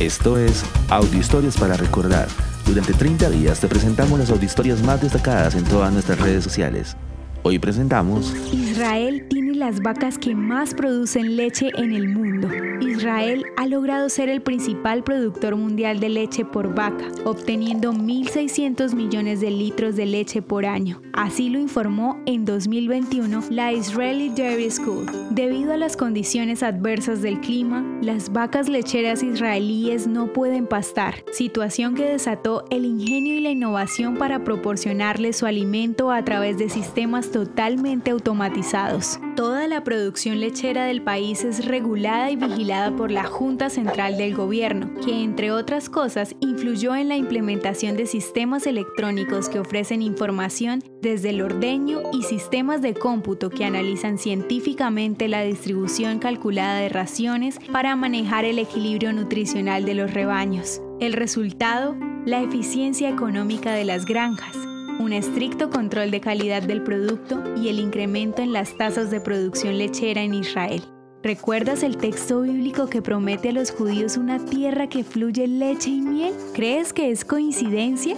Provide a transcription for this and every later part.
Esto es Audio Historias para Recordar. Durante 30 días te presentamos las audiohistorias más destacadas en todas nuestras redes sociales. Hoy presentamos Israel las vacas que más producen leche en el mundo. Israel ha logrado ser el principal productor mundial de leche por vaca, obteniendo 1.600 millones de litros de leche por año. Así lo informó en 2021 la Israeli Dairy School. Debido a las condiciones adversas del clima, las vacas lecheras israelíes no pueden pastar, situación que desató el ingenio y la innovación para proporcionarles su alimento a través de sistemas totalmente automatizados. Toda la producción lechera del país es regulada y vigilada por la Junta Central del Gobierno, que entre otras cosas influyó en la implementación de sistemas electrónicos que ofrecen información desde el ordeño y sistemas de cómputo que analizan científicamente la distribución calculada de raciones para manejar el equilibrio nutricional de los rebaños. El resultado, la eficiencia económica de las granjas un estricto control de calidad del producto y el incremento en las tasas de producción lechera en Israel. ¿Recuerdas el texto bíblico que promete a los judíos una tierra que fluye leche y miel? ¿Crees que es coincidencia?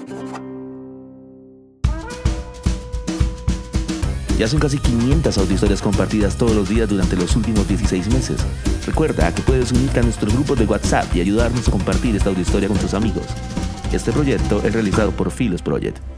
Ya son casi 500 audiohistorias compartidas todos los días durante los últimos 16 meses. Recuerda que puedes unirte a nuestro grupo de WhatsApp y ayudarnos a compartir esta audiohistoria con tus amigos. Este proyecto es realizado por Philos Project.